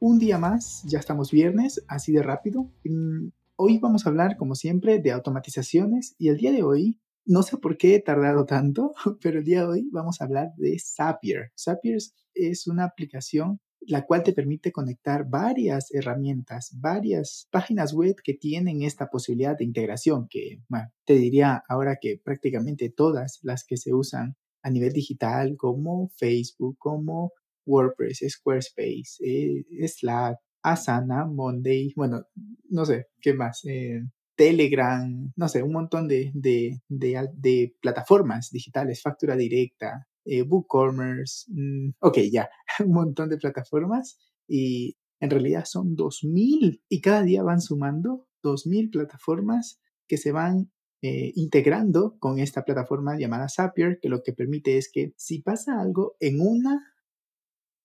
un día más, ya estamos viernes, así de rápido. Mm, hoy vamos a hablar, como siempre, de automatizaciones y el día de hoy, no sé por qué he tardado tanto, pero el día de hoy vamos a hablar de Zapier. Zapier es una aplicación la cual te permite conectar varias herramientas, varias páginas web que tienen esta posibilidad de integración, que te diría ahora que prácticamente todas las que se usan a nivel digital, como Facebook, como WordPress, Squarespace, eh, Slack, Asana, Monday, bueno, no sé, ¿qué más? Eh, Telegram, no sé, un montón de, de, de, plataformas digitales, factura directa, eh, WooCommerce, mm, ok, ya, un montón de plataformas y en realidad son 2.000 y cada día van sumando 2.000 plataformas que se van eh, integrando con esta plataforma llamada Zapier, que lo que permite es que si pasa algo en una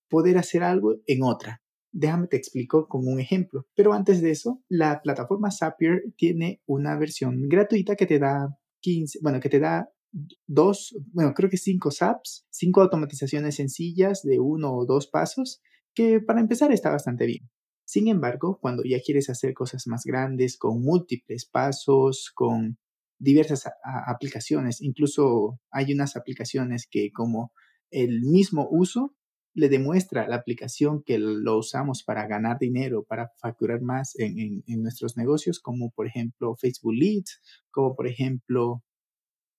poder hacer algo en otra. Déjame te explico con un ejemplo. Pero antes de eso, la plataforma Zapier tiene una versión gratuita que te da 15, bueno, que te da dos, bueno, creo que cinco SAPs, cinco automatizaciones sencillas de uno o dos pasos, que para empezar está bastante bien. Sin embargo, cuando ya quieres hacer cosas más grandes, con múltiples pasos, con diversas aplicaciones, incluso hay unas aplicaciones que como el mismo uso le demuestra la aplicación que lo usamos para ganar dinero, para facturar más en, nuestros negocios, como por ejemplo Facebook Leads, como por ejemplo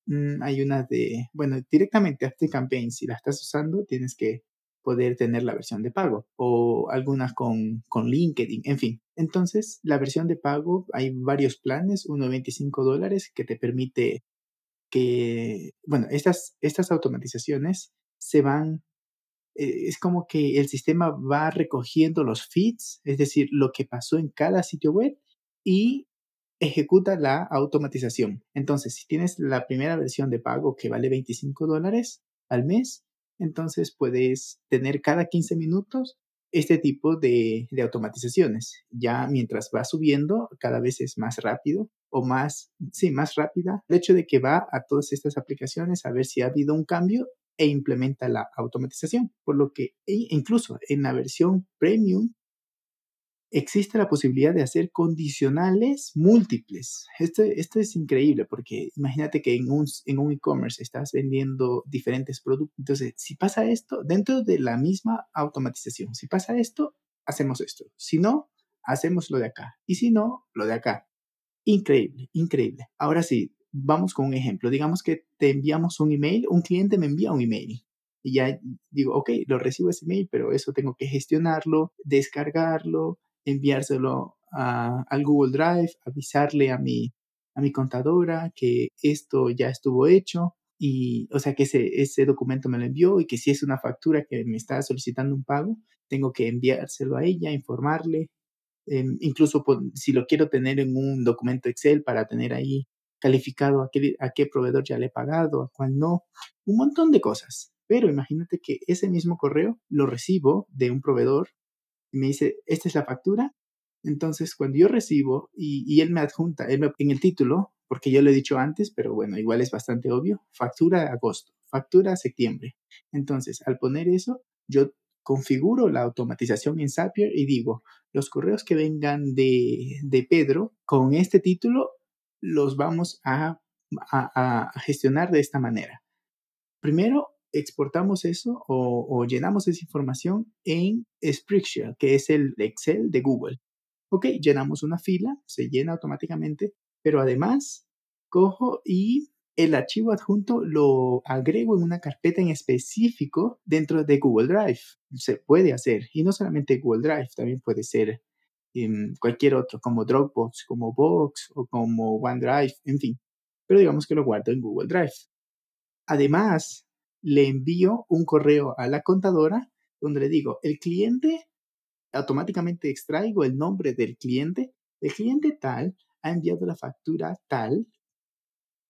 mm, hay una de, bueno, directamente Campaign, si la estás usando, tienes que poder tener la versión de pago o algunas con, con LinkedIn, en fin. Entonces, la versión de pago, hay varios planes, uno de 25 dólares que te permite que, bueno, estas, estas automatizaciones se van es como que el sistema va recogiendo los feeds, es decir, lo que pasó en cada sitio web y ejecuta la automatización. Entonces, si tienes la primera versión de pago que vale 25 dólares al mes, entonces puedes tener cada 15 minutos este tipo de, de, automatizaciones. Ya mientras va subiendo, cada vez es más rápido o más, sí, más rápida. El hecho de que va a todas estas aplicaciones a ver si ha habido un cambio e implementa la automatización, por lo que e incluso en la versión premium existe la posibilidad de hacer condicionales múltiples. Esto, esto es increíble porque imagínate que en un, en un e-commerce estás vendiendo diferentes productos. Entonces, si pasa esto, dentro de la misma automatización, si pasa esto, hacemos esto. Si no, hacemos lo de acá. Y si no, lo de acá. Increíble, increíble. Ahora sí, vamos con un ejemplo. Digamos que te enviamos un email, un cliente me envía un email. Y ya digo, ok, lo recibo ese email, pero eso tengo que gestionarlo, descargarlo, enviárselo a, al Google Drive, avisarle a mi, a mi contadora que esto ya estuvo hecho y, o sea, que ese, ese documento me lo envió y que si es una factura que me está solicitando un pago, tengo que enviárselo a ella, informarle, em, incluso si lo quiero tener en un documento Excel para tener ahí calificado, a qué, a qué proveedor ya le he pagado, a cuál no, un montón de cosas. Pero imagínate que ese mismo correo lo recibo de un proveedor y me dice, esta es la factura. Entonces, cuando yo recibo y, él me adjunta en el título, porque yo lo he dicho antes, pero bueno, igual es bastante obvio, factura agosto, factura septiembre. Entonces, al poner eso, yo configuro la automatización en Zapier y digo, los correos que vengan de, de Pedro con este título los vamos a, gestionar de esta manera. Primero, exportamos eso o, llenamos esa información en Spreadsheet, que es el Excel de Google. Ok, llenamos una fila, se llena automáticamente, pero además cojo y el archivo adjunto lo agrego en una carpeta en específico dentro de Google Drive. Se puede hacer, y no solamente Google Drive, también puede ser cualquier otro, como Dropbox, como Box o como OneDrive, en fin. Pero digamos que lo guardo en Google Drive. Además, le envío un correo a la contadora donde le digo, el cliente automáticamente extraigo el nombre del cliente. El cliente tal ha enviado la factura tal.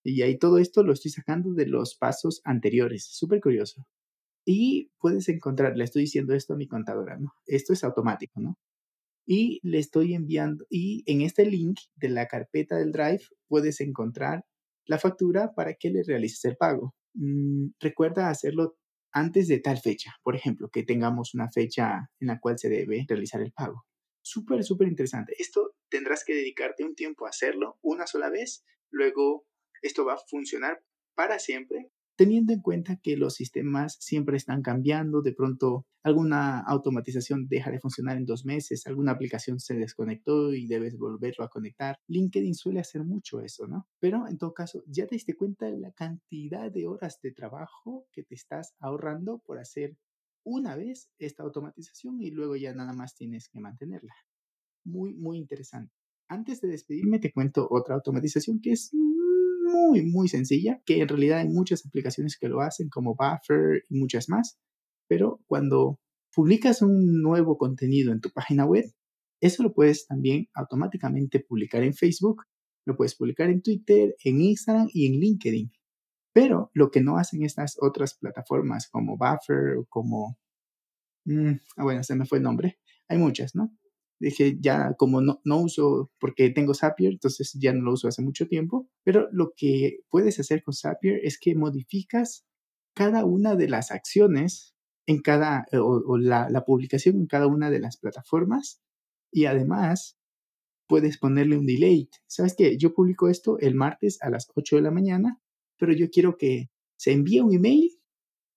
Y ahí todo esto lo estoy sacando de los pasos anteriores. Súper curioso. Y puedes encontrar, le estoy diciendo esto a mi contadora, ¿no? Esto es automático, ¿no? Y le estoy enviando, y en este link de la carpeta del Drive puedes encontrar la factura para que le realices el pago. Mm, recuerda hacerlo antes de tal fecha, por ejemplo, que tengamos una fecha en la cual se debe realizar el pago. Súper, súper interesante. Esto tendrás que dedicarte un tiempo a hacerlo una sola vez, luego esto va a funcionar para siempre teniendo en cuenta que los sistemas siempre están cambiando, de pronto alguna automatización deja de funcionar en dos meses, alguna aplicación se desconectó y debes volverlo a conectar. LinkedIn suele hacer mucho eso, ¿no? Pero en todo caso, ya te diste cuenta de la cantidad de horas de trabajo que te estás ahorrando por hacer una vez esta automatización y luego ya nada más tienes que mantenerla. Muy, muy interesante. Antes de despedirme, te cuento otra automatización que es muy, muy sencilla, que en realidad hay muchas aplicaciones que lo hacen, como Buffer y muchas más, pero cuando publicas un nuevo contenido en tu página web, eso lo puedes también automáticamente publicar en Facebook, lo puedes publicar en Twitter, en Instagram y en LinkedIn. Pero lo que no hacen estas otras plataformas como Buffer o como... Mm, ah, bueno, se me fue el nombre. Hay muchas, ¿no? Dije ya como no, no uso porque tengo Zapier, entonces ya no lo uso hace mucho tiempo, pero lo que puedes hacer con Zapier es que modificas cada una de las acciones en cada, eh, o, la, publicación en cada una de las plataformas y además puedes ponerle un delay. ¿Sabes qué? Yo publico esto el martes a las 8 de la mañana, pero yo quiero que se envíe un email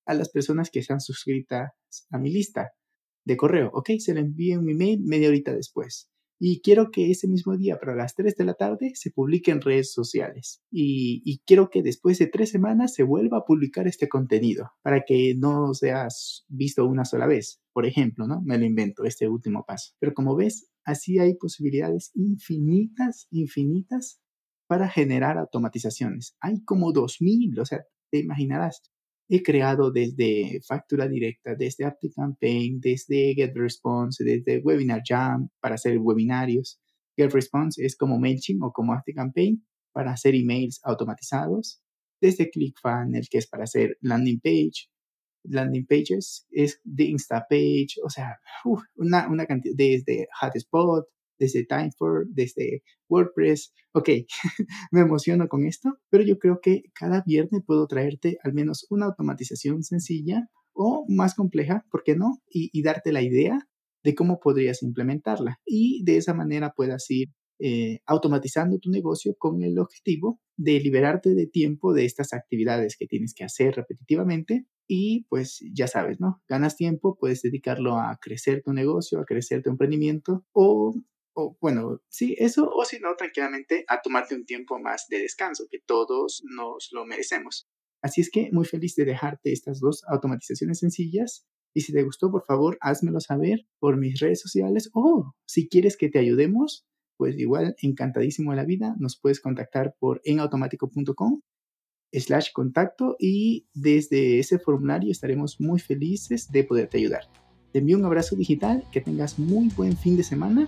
a las personas que están suscritas a mi lista de correo, ¿ok? Se le envía un email media horita después. Y quiero que ese mismo día, para las 3 de la tarde, se publique en redes sociales. Y, quiero que después de tres semanas se vuelva a publicar este contenido para que no seas visto una sola vez. Por ejemplo, ¿no? Me lo invento, este último paso. Pero como ves, así hay posibilidades infinitas, infinitas para generar automatizaciones. Hay como 2000, o sea, te imaginarás, he creado desde factura directa, desde ActiveCampaign, desde GetResponse, desde Webinar Jam para hacer webinarios. GetResponse es como MailChimp o como ActiveCampaign para hacer emails automatizados. Desde ClickFunnels, que es para hacer landing page, landing pages, es de InstaPage, o sea, una, una cantidad, desde Hotspot, desde Timefor, desde WordPress. Ok, me emociono con esto, pero yo creo que cada viernes puedo traerte al menos una automatización sencilla o más compleja, ¿por qué no? Y, darte la idea de cómo podrías implementarla. Y de esa manera puedas ir eh, automatizando tu negocio con el objetivo de liberarte de tiempo de estas actividades que tienes que hacer repetitivamente y pues ya sabes, ¿no? Ganas tiempo, puedes dedicarlo a crecer tu negocio, a crecer tu emprendimiento o o bueno, sí, eso, o si no, tranquilamente a tomarte un tiempo más de descanso, que todos nos lo merecemos. Así es que muy feliz de dejarte estas dos automatizaciones sencillas. Y si te gustó, por favor, házmelo saber por mis redes sociales o si quieres que te ayudemos, pues igual encantadísimo de la vida, nos puedes contactar por enautomático.com slash contacto y desde ese formulario estaremos muy felices de poderte ayudar. Te envío un abrazo digital, que tengas muy buen fin de semana